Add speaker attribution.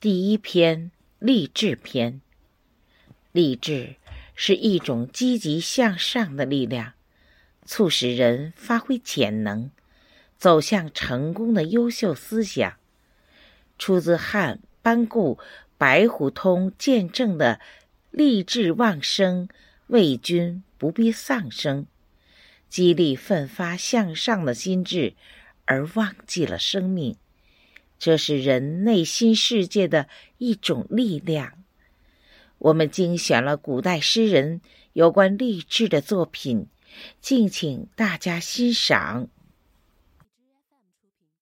Speaker 1: 第一篇励志篇。励志是一种积极向上的力量，促使人发挥潜能，走向成功的优秀思想。出自汉班固《白虎通》见证的“励志忘生，为君不必丧生”，激励奋发向上的心智，而忘记了生命。这是人内心世界的一种力量。我们精选了古代诗人有关励志的作品，敬请大家欣赏。